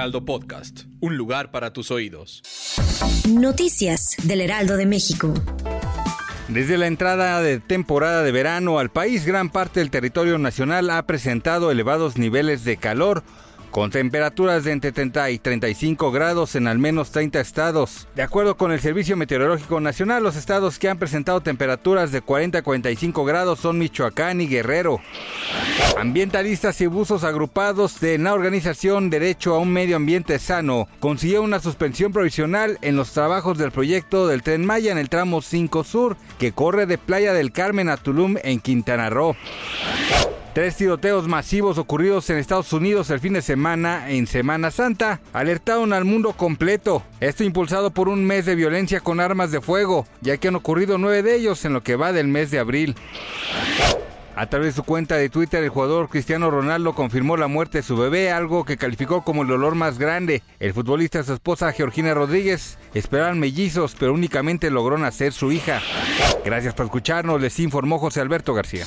Heraldo Podcast. Un lugar para tus oídos. Noticias del Heraldo de México. Desde la entrada de temporada de verano al país, gran parte del territorio nacional ha presentado elevados niveles de calor con temperaturas de entre 30 y 35 grados en al menos 30 estados. De acuerdo con el Servicio Meteorológico Nacional, los estados que han presentado temperaturas de 40 a 45 grados son Michoacán y Guerrero. Ambientalistas y buzos agrupados de la organización Derecho a un Medio Ambiente Sano consiguieron una suspensión provisional en los trabajos del proyecto del Tren Maya en el tramo 5 Sur, que corre de Playa del Carmen a Tulum en Quintana Roo. Tres tiroteos masivos ocurridos en Estados Unidos el fin de semana en Semana Santa alertaron al mundo completo. Esto impulsado por un mes de violencia con armas de fuego, ya que han ocurrido nueve de ellos en lo que va del mes de abril. A través de su cuenta de Twitter, el jugador Cristiano Ronaldo confirmó la muerte de su bebé, algo que calificó como el dolor más grande. El futbolista y su esposa Georgina Rodríguez esperaban mellizos, pero únicamente logró nacer su hija. Gracias por escucharnos, les informó José Alberto García.